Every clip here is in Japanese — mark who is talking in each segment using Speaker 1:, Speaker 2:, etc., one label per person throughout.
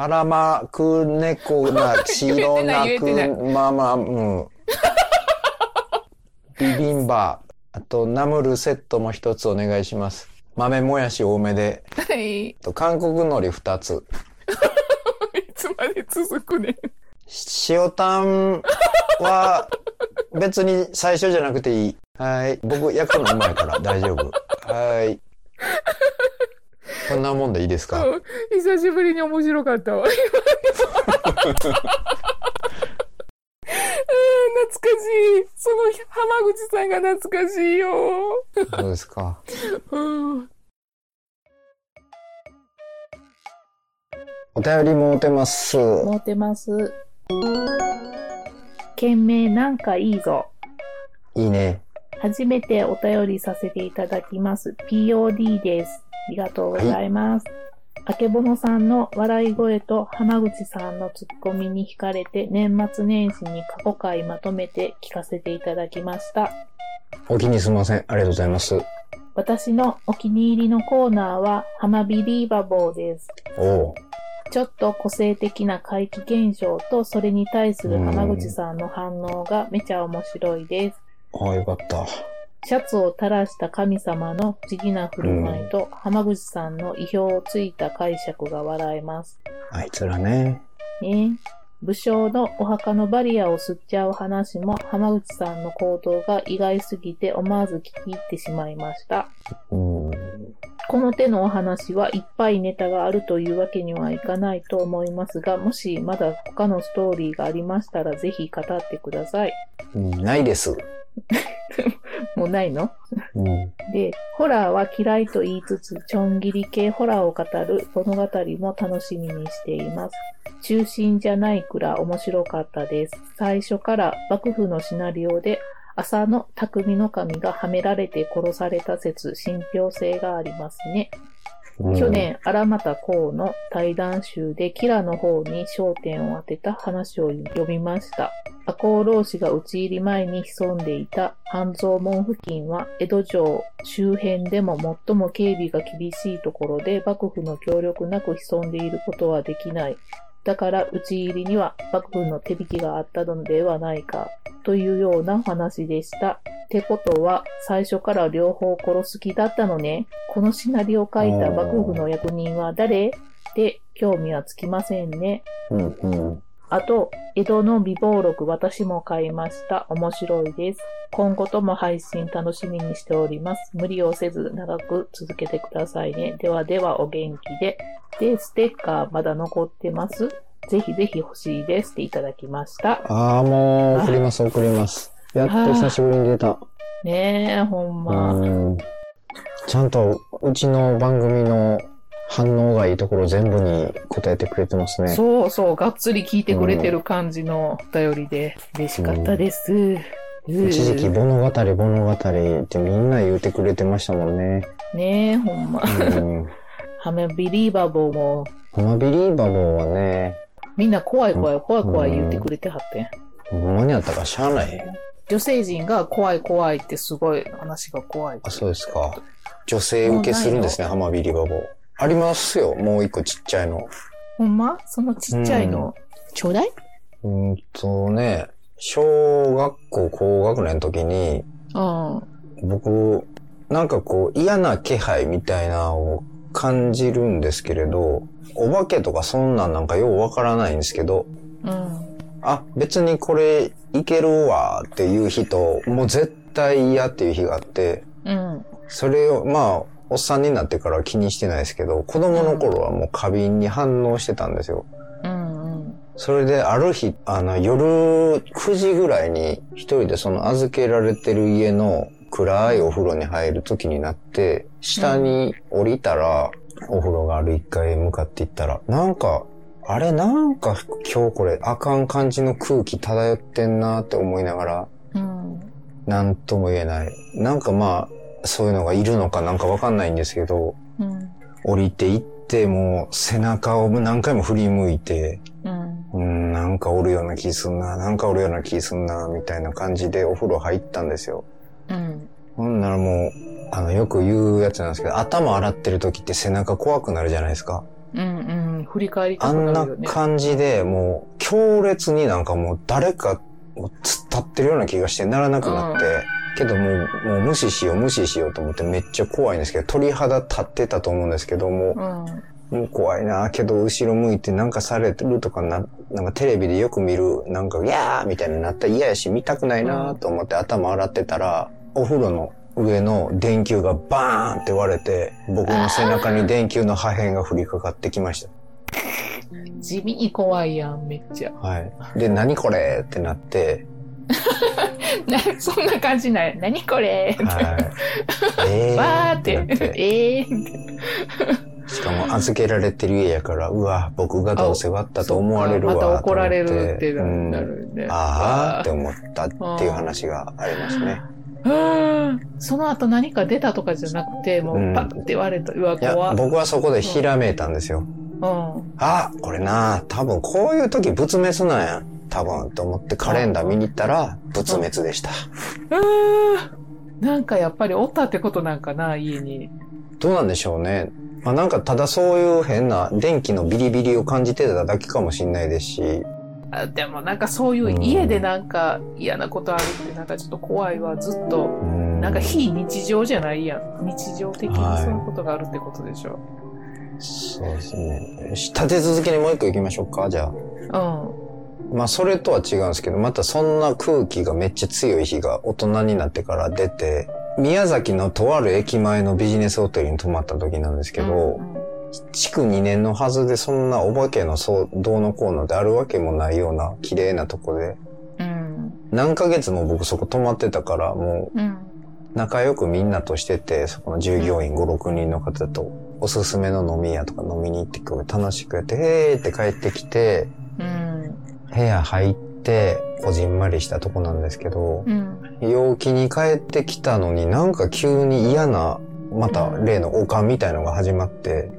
Speaker 1: 腹巻く猫が白泣くまま、うん。ビビンバ。あと、ナムルセットも一つお願いします。豆もやし多めで。
Speaker 2: はい。
Speaker 1: と韓国海苔二つ。
Speaker 2: つまで続くね。
Speaker 1: 塩タンは別に最初じゃなくていい。はい。僕焼くのうまいから大丈夫。はい。こんなもんでいいですか？
Speaker 2: うん久しぶりに面白かったわ。うん懐かしい。その浜口さんが懐かしいよ。
Speaker 1: そうですか？
Speaker 2: うん。
Speaker 1: お便りもうてます。
Speaker 2: 持ってます。件名なんかいいぞ。
Speaker 1: いいね。
Speaker 2: 初めてお便りさせていただきます。POD です。ありがとうございます。あけぼのさんの笑い声と浜口さんのツッコミに惹かれて年末年始に過去回まとめて聞かせていただきました。
Speaker 1: お気にすみません。ありがとうございます。
Speaker 2: 私のお気に入りのコーナーは浜ビリーバボーです。
Speaker 1: おう。
Speaker 2: ちょっと個性的な怪奇現象とそれに対する浜口さんの反応がめちゃ面白いです。
Speaker 1: ああ、よかった。
Speaker 2: シャツを垂らした神様の不思議な振る舞いと、浜口さんの意表をついた解釈が笑えます。
Speaker 1: あいつらね。
Speaker 2: ね武将のお墓のバリアを吸っちゃう話も浜口さんの行動が意外すぎて思わず聞き入ってしまいました。
Speaker 1: うん。
Speaker 2: この手のお話はいっぱいネタがあるというわけにはいかないと思いますが、もしまだ他のストーリーがありましたらぜひ語ってください。
Speaker 1: うんないです。
Speaker 2: もうないの？
Speaker 1: うん。
Speaker 2: で、ホラーは嫌いと言いつつ、ちょん切り系ホラーを語る物語も楽しみにしています。中心じゃないくら面白かったです。最初から幕府のシナリオで、浅野匠の神がはめられて殺された説、信憑性がありますね。去。年、荒俣公の対談集でキラの方に焦点を当てた話を読みました。赤穂浪士が討ち入り前に潜んでいた半蔵門付近は江戸城周辺でも最も警備が厳しいところで幕府の協力なく潜んでいることはできない。だから討ち入りには幕府の手引きがあったのではないかというような話でした。ってことは、最初から両方殺す気だったのね。このシナリオを書いた幕府の役人は誰？って興味はつきませんね。
Speaker 1: うんうん。
Speaker 2: あと、江戸の美貌録私も買いました。面白いです。今後とも配信楽しみにしております。無理をせず長く続けてくださいね。ではではお元気で。で、ステッカーまだ残ってますぜひぜひ欲しいですっていただきました。
Speaker 1: ああ、もう、送ります、送ります。やっと久しぶりに出た。
Speaker 2: ねえ、ほんま。
Speaker 1: うん。ちゃんと、うちの番組の反応がいいところ全部に答えてくれてますね。
Speaker 2: そうそう、がっつり聞いてくれてる感じのお便りで嬉しかったです。うん
Speaker 1: 一時期物語物語ってみんな言うてくれてましたもんね。
Speaker 2: ねえ、ほんま。
Speaker 1: うん。
Speaker 2: ハメビリーバボーも、
Speaker 1: ハマビリーバボーはね、
Speaker 2: みんな怖い怖い怖い怖い言ってくれてはってん。
Speaker 1: ほんまにあったからしゃあない。
Speaker 2: 女性陣が怖い怖いってすごい話が怖い。
Speaker 1: あ、そうですか。女性受けするんですね、ハマビリーバボー。ありますよ、もう一個ちっちゃいの。
Speaker 2: ほんま？そのちっちゃいの、ちょうだい？う
Speaker 1: ーんとね、小学校高学年の時に、
Speaker 2: うん。
Speaker 1: 僕、なんかこう嫌な気配みたいなのを感じるんですけれど、お化けとかそんなんなんかようわからないんですけど、
Speaker 2: うん。
Speaker 1: あ、別にこれいけるわっていう人、もう絶対嫌っていう日があって、
Speaker 2: うん。
Speaker 1: それを、まあ、おっさんになってからは気にしてないですけど、子供の頃はもう過敏に反応してたんですよ。
Speaker 2: うん。うん。
Speaker 1: それである日、あの、夜9時ぐらいに一人でその預けられてる家の暗いお風呂に入る時になって、下に降りたら、お風呂がある一階へ向かっていったら、なんか、あれなんか今日これあかん感じの空気漂ってんなって思いながら、
Speaker 2: うん。
Speaker 1: なんとも言えない。なんかまあ、そういうのがいるのかなんかわかんないんですけど、
Speaker 2: うん。
Speaker 1: 降りていってもう背中を何回も振り向いて、
Speaker 2: うん。
Speaker 1: うん、なんかおるような気すんな、なんかおるような気すんな、みたいな感じでお風呂入ったんですよ。
Speaker 2: うん。
Speaker 1: ほんならもう、あの、よく言うやつなんですけど、頭洗ってる時って背中怖くなるじゃないですか。
Speaker 2: うんうん。振り返りた
Speaker 1: あんな
Speaker 2: くなるよね。
Speaker 1: 感じで、もう、強烈になんかもう誰か、突っ立ってるような気がしてならなくなって、けどもう、もう無視しよう、無視しようと思ってめっちゃ怖いんですけど、鳥肌立ってたと思うんですけども、
Speaker 2: うん。
Speaker 1: もう怖いなけど後ろ向いてなんかされてるとかな、なんかテレビでよく見る、なんか、いやーみたいになったら嫌やし見たくないなと思って頭洗ってたら、お風呂の上の電球がバーンって割れて、僕の背中に電球の破片が降りかかってきました。
Speaker 2: 地味に怖いやん、めっちゃ。
Speaker 1: はい。で、何これってなって、
Speaker 2: なそんな感じない。何これ
Speaker 1: はい。えー
Speaker 2: わーって。
Speaker 1: なって
Speaker 2: えー
Speaker 1: しかも預けられてる家やから、うわ、僕がどうせ割ったと思われるわ。
Speaker 2: また怒られるってな
Speaker 1: うん
Speaker 2: なるね。
Speaker 1: ああって思ったっていう話がありますね。
Speaker 2: うんその後何か出たとかじゃなくて、も
Speaker 1: うん
Speaker 2: うパッて言われた。うわ、
Speaker 1: いや
Speaker 2: 怖、っ。
Speaker 1: 僕はそこでひらめいたんですよ。
Speaker 2: うん。
Speaker 1: あ、これな、多分こういう時仏滅なんや。多分と思ってカレンダー見に行ったら仏滅でした。
Speaker 2: うんなんかやっぱりおったってことなんかな、家に。
Speaker 1: どうなんでしょうね。まあなんかただそういう変な電気のビリビリを感じてただけかもしれないですし、
Speaker 2: あでもなんかそういう家でなんか嫌なことあるってなんかちょっと怖いわ、ずっと。
Speaker 1: うん
Speaker 2: なんか非日常じゃないやん。日常的にそういうことがあるってことでしょ。
Speaker 1: そうですね。立て続けにもう一個行きましょうか、じゃあ。
Speaker 2: うん。
Speaker 1: まあそれとは違うんですけど、またそんな空気がめっちゃ強い日が大人になってから出て、宮崎のとある駅前のビジネスホテルに泊まった時なんですけど、築2年のはずでそんなお化けのそうどうのこうのであるわけもないような綺麗なとこで、
Speaker 2: うん。
Speaker 1: 何ヶ月も僕そこ泊まってたから、も
Speaker 2: う
Speaker 1: 仲良くみんなとしてて、そこの従業員5、6人の方とおすすめの飲み屋とか飲みに行ってこう楽しくやって、へーって帰ってきて、
Speaker 2: うん。
Speaker 1: 部屋入って、こじんまりしたとこなんですけど、
Speaker 2: うん。
Speaker 1: 陽気に帰ってきたのになんか急に嫌な、また例のおかんみたいのが始まって、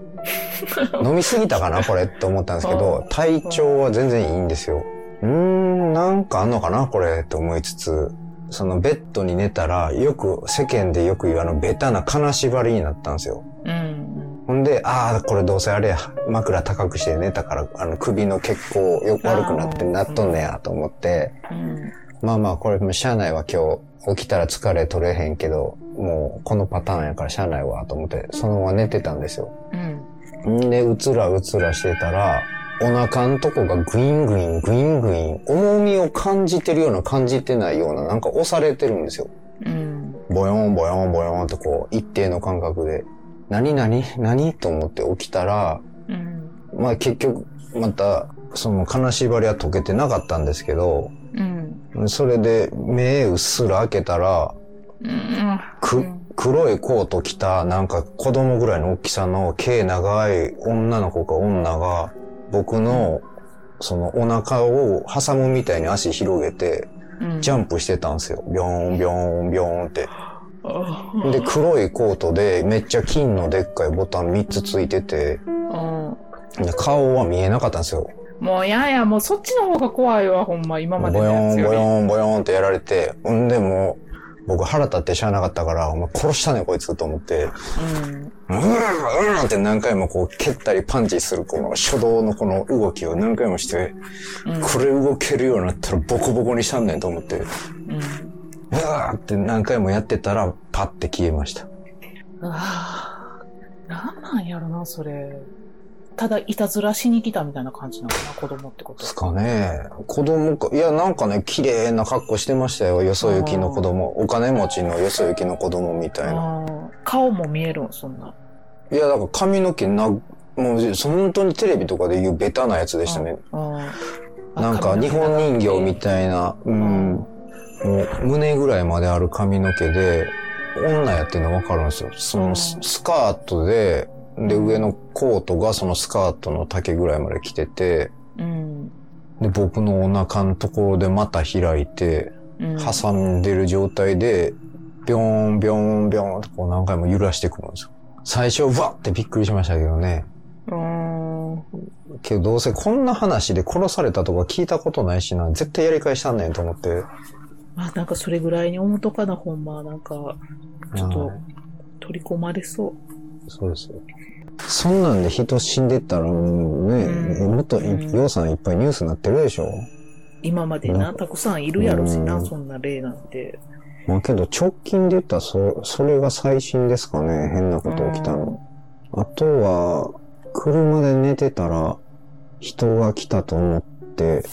Speaker 1: 飲みすぎたかなこれって思ったんですけど、体調は全然いいんですよ。うーん、なんかあんのかなこれって思いつつ、そのベッドに寝たら、よく、世間でよく言うあのベタな金縛りになったんですよ。
Speaker 2: うん。
Speaker 1: ほんで、ああ、これどうせあれや、枕高くして寝たから、あの首の血行よ悪くなってなっとんねやと思って、
Speaker 2: うん。
Speaker 1: まあまあ、これも車内は今日起きたら疲れ取れへんけど、もうこのパターンやから車内はと思って、そのまま寝てたんですよ。
Speaker 2: うん。
Speaker 1: んで、うつらうつらしてたら、お腹のとこがグイングイン、グイングイン、重みを感じてるような感じてないような、なんか押されてるんですよ。
Speaker 2: うん。
Speaker 1: ボヨンボヨンボヨンってこう、一定の感覚で、何何何と思って起きたら、
Speaker 2: うん。
Speaker 1: まあ結局、また、その金縛りは解けてなかったんですけど、
Speaker 2: うん。
Speaker 1: それで目うっすら開けたら、
Speaker 2: うん。
Speaker 1: く、黒いコート着た、なんか子供ぐらいの大きさの毛長い女の子か女が、僕の、そのお腹を挟むみたいに足広げて、
Speaker 2: うん。
Speaker 1: ジャンプしてたんですよ。ビョーン、ビョーン、ビョーンって。
Speaker 2: あ
Speaker 1: で、黒いコートでめっちゃ金のでっかいボタン3つついてて、顔は見えなかったんですよ。
Speaker 2: もうやや、もうそっちの方が怖いわ、ほんま、今
Speaker 1: ボ
Speaker 2: までの
Speaker 1: ヨン、
Speaker 2: やつより。
Speaker 1: ボヨン、ボヨンってやられて、んでもう、僕腹立ってしゃあなかったから、お前殺したねこいつと思って、
Speaker 2: うん。
Speaker 1: うーん、うんって何回もこう蹴ったりパンチするこの初動のこの動きを何回もして、
Speaker 2: うん。
Speaker 1: これ動けるようになったらボコボコにしたんねんと思って、う
Speaker 2: うん。
Speaker 1: わーって何回もやってたらパッて消えました。
Speaker 2: ああ、なんなんやろな、それ。ただ、いたずらしに来たみたいな感じなのかな、子供ってこと
Speaker 1: ですかね。子供か、いやなんかね、綺麗な格好してましたよ。よそ行きの子供。お金持ちのよそ行きの子供みたいな。
Speaker 2: 顔も見えるん、そんな。
Speaker 1: いや、だから髪の毛な、もう、本当にテレビとかで言うベタなやつでしたね。なんか日本人形みたいな、うん、もう胸ぐらいまである髪の毛で、女やってるの分かるんですよ。そのスカートで、で、上のコートがそのスカートの丈ぐらいまで着てて、
Speaker 2: うん。
Speaker 1: で、僕のお腹のところでまた開いて、
Speaker 2: うん。
Speaker 1: 挟んでる状態で、ビョーン、ビョーン、ビョーンってこう何回も揺らしてくるんですよ。最初、わってびっくりしましたけどね。
Speaker 2: うーん。
Speaker 1: けどどうせこんな話で殺されたとか聞いたことないしな、絶対やり返したんねんと思って。
Speaker 2: まあ、なんかそれぐらいに思うとかな、ほんま。なんか、ちょっと
Speaker 1: はい、
Speaker 2: 取り込まれそう。
Speaker 1: そうですよ。そんなんで人死んでったらもうね、
Speaker 2: うん
Speaker 1: もっとようさんいっぱいニュースになってるでしょ。
Speaker 2: 今まで
Speaker 1: な
Speaker 2: な、たくさんいるやろしな、
Speaker 1: うん
Speaker 2: そんな例なんて。
Speaker 1: まあけど直近で言ったらそ、それが最新ですかね。変なこと起きたの。あとは、車で寝てたら、人が来たと思って、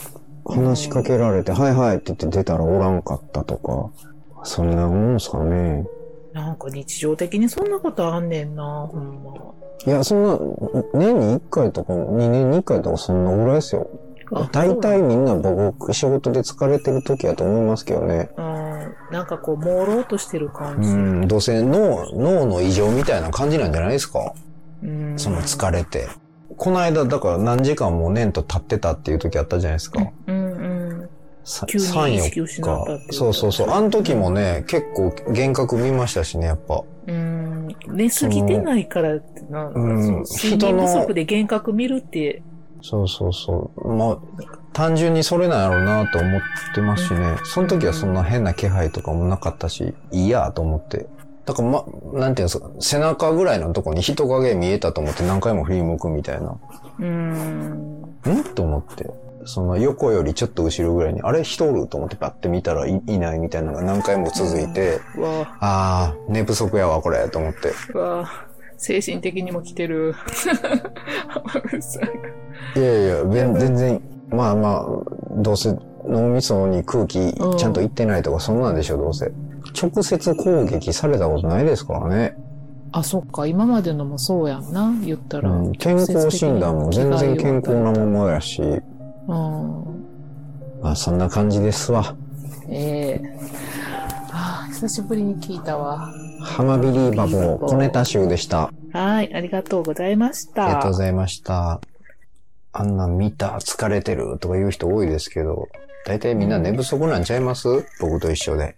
Speaker 1: 話しかけられて、はいはいって言って出たらおらんかったとか、そんなもんすかね。
Speaker 2: なんか日常的にそんなことあんねんな、ほんま。
Speaker 1: いや、そんな、年に1回とか、2年に1回とかそんなぐらいですよ。
Speaker 2: あ
Speaker 1: 大体みんな僕、仕事で疲れてる時やと思いますけどね。
Speaker 2: うん、なんかこう、朦朧としてる感じ。
Speaker 1: うん、どうせ脳、脳の異常みたいな感じなんじゃないですか
Speaker 2: うん
Speaker 1: その疲れて。この間、だから何時間もねんと立ってたっていう時あったじゃないですか。
Speaker 2: うん急に
Speaker 1: 3
Speaker 2: 意識失ったって
Speaker 1: そうそうそう。あの時もね、結構幻覚見ましたしね、やっぱ。
Speaker 2: うん。寝すぎてないからってな、
Speaker 1: うん
Speaker 2: そう睡眠不足で幻覚見るって、
Speaker 1: そうそうそう。まあ、単純にそれなんやろうなと思ってますしね。その時はそんな変な気配とかもなかったし、いいやと思って。だからま、なんていうんですか、背中ぐらいのとこに人影見えたと思って何回も振り向くみたいな。
Speaker 2: うん。
Speaker 1: ん？と思って。その横よりちょっと後ろぐらいに、あれ人おると思ってパッて見たらいいないみたいなのが何回も続いて、ああ、寝不足やわ、これ、と思って。
Speaker 2: 精神的にも来てる。
Speaker 1: いやいや、全然、まあまあ、どうせ脳みそに空気ちゃんといってないとか、そんなんでしょ、どうせ。直接攻撃されたことないですからね。
Speaker 2: あ、そっか。今までのもそうやんな。言ったら。
Speaker 1: うん、健康診断も全然健康なままやし、
Speaker 2: うん。
Speaker 1: まあそんな感じですわ。
Speaker 2: ええああ、久しぶりに聞いたわ。
Speaker 1: ハマビリーバボー小ネタ集でした。
Speaker 2: はい、ありがとうございました。
Speaker 1: ありがとうございました。あんなん見た、疲れてるとか言う人多いですけど、大体みんな寝不足なんちゃいます？僕と一緒で。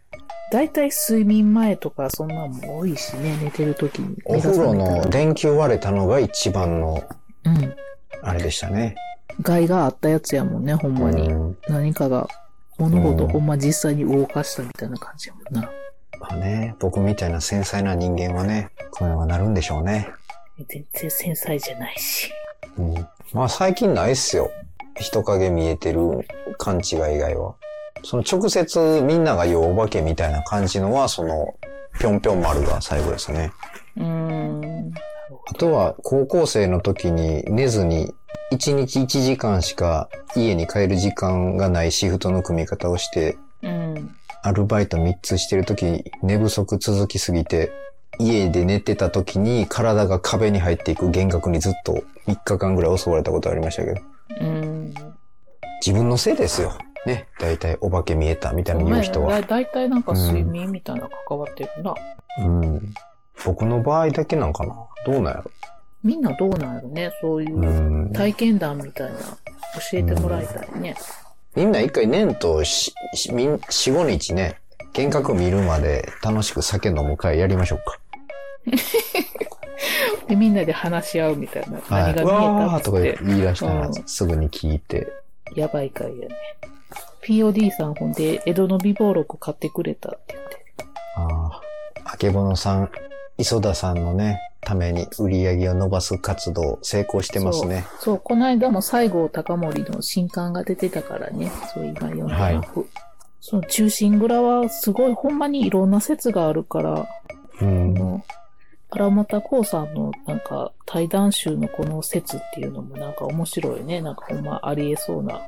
Speaker 2: だいたい睡眠前とかそんなんも多いしね、寝てる時に。
Speaker 1: お風呂の電球割れたのが一番の、
Speaker 2: うん。
Speaker 1: あれでしたね。
Speaker 2: 害があったやつやもんね、ほんまに。
Speaker 1: うん
Speaker 2: 何かが物事ほんま実際に動かしたみたいな感じやもんな。
Speaker 1: まあね、僕みたいな繊細な人間はね、こういうのがなるんでしょうね。
Speaker 2: 全然繊細じゃないし。
Speaker 1: うん。まあ最近ないっすよ。人影見えてる勘違い以外は。その直接みんなが言うお化けみたいな感じのは、その、ぴょんぴょん丸が最後ですね。
Speaker 2: うーん。
Speaker 1: あとは、高校生の時に寝ずに、1日1時間しか家に帰る時間がないシフトの組み方をして、
Speaker 2: うん。
Speaker 1: アルバイト3つしてる時、寝不足続きすぎて、家で寝てた時に体が壁に入っていく幻覚にずっと3日間ぐらい襲われたことありましたけど。
Speaker 2: うん。
Speaker 1: 自分のせいですよ。ね。だいたいお化け見えたみたいな言う人は。
Speaker 2: だだいたいなんか睡眠みたいな関わってるな。
Speaker 1: うん。僕の場合だけなんかなどうなんやろ
Speaker 2: みんなどうなんやろね、そういううん体験談みたいな教えてもらいたいね。
Speaker 1: みんな一回年とし、しみん、四五日ね、幻覚見るまで楽しく酒飲む会やりましょうか。
Speaker 2: で、みんなで話し合うみたいな。
Speaker 1: はい。
Speaker 2: 何が見えた
Speaker 1: とか。言い出したら
Speaker 2: うん
Speaker 1: すぐに聞いて。
Speaker 2: やばい回やね。POD さんほんで、江戸の美貌録買ってくれたって言って。
Speaker 1: ああ。あけぼのさん、磯田さんのね、ために売り上げを伸ばす活動成功してますね。
Speaker 2: そう、この間も西郷隆盛の新刊が出てたからね。そう、今読んで
Speaker 1: はい。
Speaker 2: その中心蔵はすごいほんまにいろんな説があるから、
Speaker 1: うん。
Speaker 2: 荒俣光さんのなんか対談集のこの説っていうのもなんか面白いね。なんかほんまありえそうな。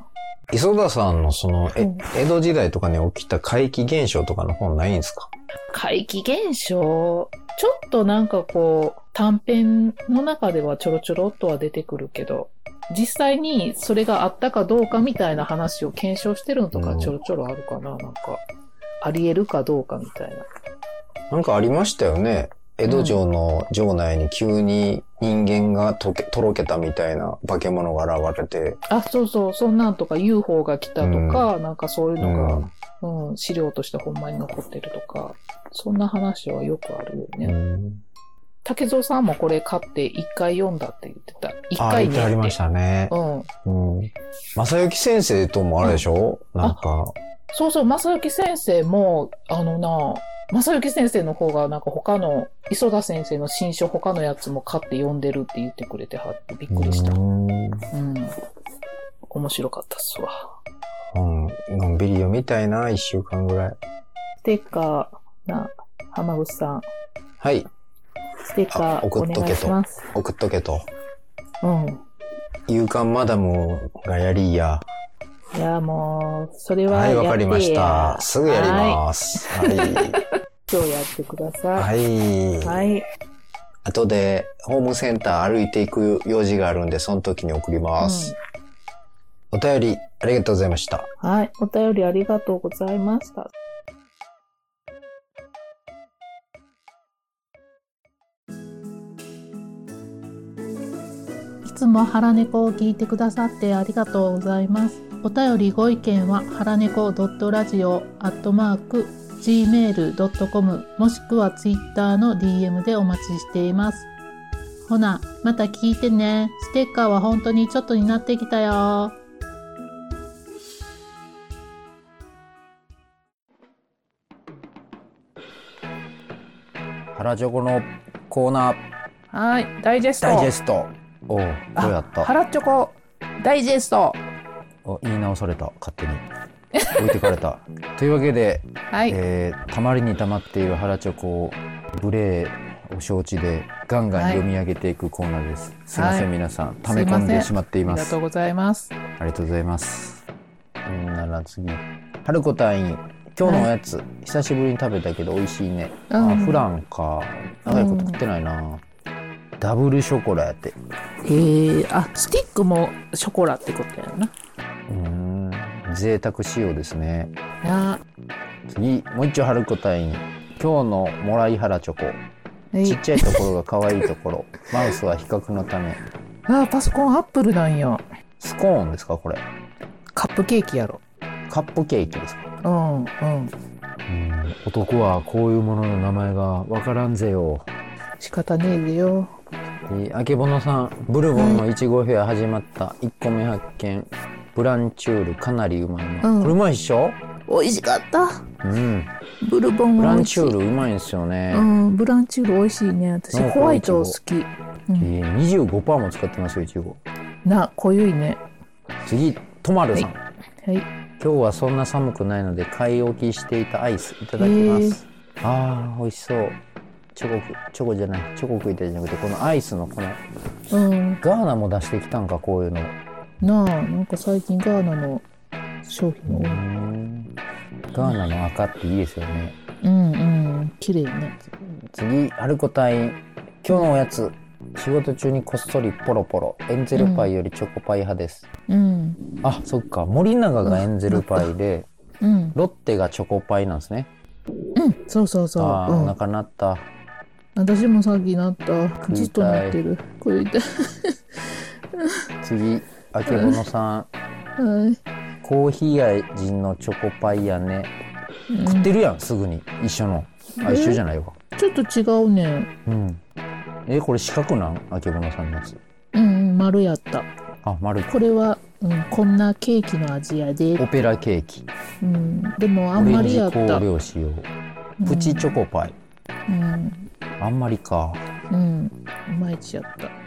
Speaker 1: 磯田さんのその、え
Speaker 2: うん
Speaker 1: 江戸時代とかに起きた怪奇現象とかの本ないんですか？
Speaker 2: 怪奇現象？ちょっとなんかこう、短編の中ではちょろちょろっとは出てくるけど、実際にそれがあったかどうかみたいな話を検証してるのとか
Speaker 1: うん。
Speaker 2: ちょろちょろあるかな、なんか。あり得るかどうかみたいな。
Speaker 1: なんかありましたよね。江戸城の城内に急に人間がとけとろけたみたいな化け物が現れて、
Speaker 2: あ、そうそう、そんなんとか UFO が来たとか、なんかそういう
Speaker 1: う
Speaker 2: のが、
Speaker 1: ん。
Speaker 2: うん、資料としてほんまに残ってるとか、そんな話はよくあるよ
Speaker 1: う
Speaker 2: ね。
Speaker 1: ん、
Speaker 2: 竹蔵さんもこれ買って一回読んだって言ってた。一
Speaker 1: あ、
Speaker 2: 回
Speaker 1: 言ってありましたね。
Speaker 2: うん。
Speaker 1: うん。正幸先生ともあれでしょ、なんか、
Speaker 2: そうそう、正幸先生も、あのな、正幸先生の方がなんか他の、磯田先生の新書他のやつも買って読んでるって言ってくれてはってびっくりした。
Speaker 1: う
Speaker 2: うん。
Speaker 1: ん
Speaker 2: 面白かったっすわ。
Speaker 1: うん。のんびり読みたいな、一週間ぐらい。
Speaker 2: ステッカーな、浜口さん。
Speaker 1: はい。
Speaker 2: ステッカ
Speaker 1: あ
Speaker 2: ー
Speaker 1: 送っとけと。送っとけと。
Speaker 2: うん。
Speaker 1: 勇敢マダムがやりや。
Speaker 2: いや、もう、それは
Speaker 1: はい。わかりました。すぐやります。はい。
Speaker 2: 今日やってくださ
Speaker 1: はい。
Speaker 2: い。はい。
Speaker 1: 後で、ホームセンター歩いていく用事があるんで、その時に送ります。お便り、ありがとうございました。
Speaker 2: はい。お便りありがとうございました。つも腹猫を聞いてくださってありがとうございます。お便りご意見は、腹猫 .radio.gmail.com もしくは Twitter の DM でお待ちしています。ほな、また聞いてね。ステッカーは本当にちょっとになってきたよ。
Speaker 1: 原チョコのコーナー、
Speaker 2: はい、ダイジェスト。
Speaker 1: ダイジェスト。おう、どうやった？
Speaker 2: 腹チョコ、ダイジェスト。
Speaker 1: お言い直された、勝手に。置いてかれた。というわけで、
Speaker 2: はい。
Speaker 1: えー、たまりにたまっている原チョコを、無礼を承知で、ガンガン
Speaker 2: はい
Speaker 1: 読み上げていくコーナーです。すいません、
Speaker 2: はい
Speaker 1: 皆さん。溜め込んでしまっています。
Speaker 2: ありがとうございます。
Speaker 1: ありがとうございます。うんなら次。春子隊員、今日のおやつ、久しぶりに食べたけど美味しいね。
Speaker 2: うん
Speaker 1: あ、フランか。長いこと食ってないな。ダブルショコラやって。
Speaker 2: へえ、あ、スティックもショコラってことやな。
Speaker 1: うーん、贅沢仕様ですね。
Speaker 2: な
Speaker 1: 次、もう一丁春子隊員。今日のもらい原チョコ。
Speaker 2: はい
Speaker 1: ちっちゃいところが可愛いところ。マウスは比較のため。
Speaker 2: あ、パソコンアップルなんや。
Speaker 1: スコーンですかこれ。
Speaker 2: カップケーキやろ。
Speaker 1: カップケーキですか
Speaker 2: うん、うん。
Speaker 1: うん男はこういうものの名前がわからんぜよ。
Speaker 2: 仕方ねえでよ。
Speaker 1: えーあけぼのさん、ブルボンのいちごフェア始まった。1個目発見。ブランチュールかなりうまいな。
Speaker 2: うん
Speaker 1: これうまいっしょ？
Speaker 2: 美味しかった。
Speaker 1: うん。
Speaker 2: ブルボン
Speaker 1: ブラン。チュールうまいんですよね。
Speaker 2: うん、ブランチュール美味しいね。私、ホワイト好き。う
Speaker 1: え
Speaker 2: ん、
Speaker 1: ー、25%も使ってますよ、いちご。
Speaker 2: な、濃ゆいね。
Speaker 1: 次、とまるさん。
Speaker 2: はい。
Speaker 1: 今日はそんな寒くないので買い置きしていたアイスいただきます。ああ、美味しそう。チョコく、チョコじゃない、チョコ食いたいじゃなくて、このアイスのこの、
Speaker 2: うん。
Speaker 1: ガーナも出してきたんか、こういうの。
Speaker 2: なあ、なんか最近ガーナの商品多い。
Speaker 1: ん。ガーナの赤っていいですよね。
Speaker 2: うんうん。綺麗ね。
Speaker 1: 次、アルコ隊員。今日のおやつ。仕事中にこっそりポロポロ。エンゼルパイよりチョコパイ派です。
Speaker 2: うん。
Speaker 1: あ、そっか。森永がエンゼルパイで、
Speaker 2: うん。
Speaker 1: ロッテがチョコパイなんですね。
Speaker 2: うん。そうそうそう。
Speaker 1: ああ、
Speaker 2: うん
Speaker 1: お腹鳴った。
Speaker 2: 私もさっきなった。
Speaker 1: いたい
Speaker 2: ずっとなってる。食いたい。
Speaker 1: 次、あけぼのさん。
Speaker 2: はい。
Speaker 1: コーヒー味のチョコパイやね。
Speaker 2: うん
Speaker 1: 食ってるやん、すぐに。一緒の。あ、
Speaker 2: え？
Speaker 1: 一緒じゃないわ。
Speaker 2: ちょっと違うね。
Speaker 1: うん。え、これ四角なん？あけぼのさんのやつ。
Speaker 2: うんうん、丸やった。
Speaker 1: あ、丸い。
Speaker 2: これは、うん、こんなケーキの味やで
Speaker 1: オ。ペラケーキ。
Speaker 2: うん。でもあ
Speaker 1: オ
Speaker 2: んまりやった。
Speaker 1: プチチョコパイ。
Speaker 2: うん。
Speaker 1: あんまりか。
Speaker 2: うん。いまいちやった。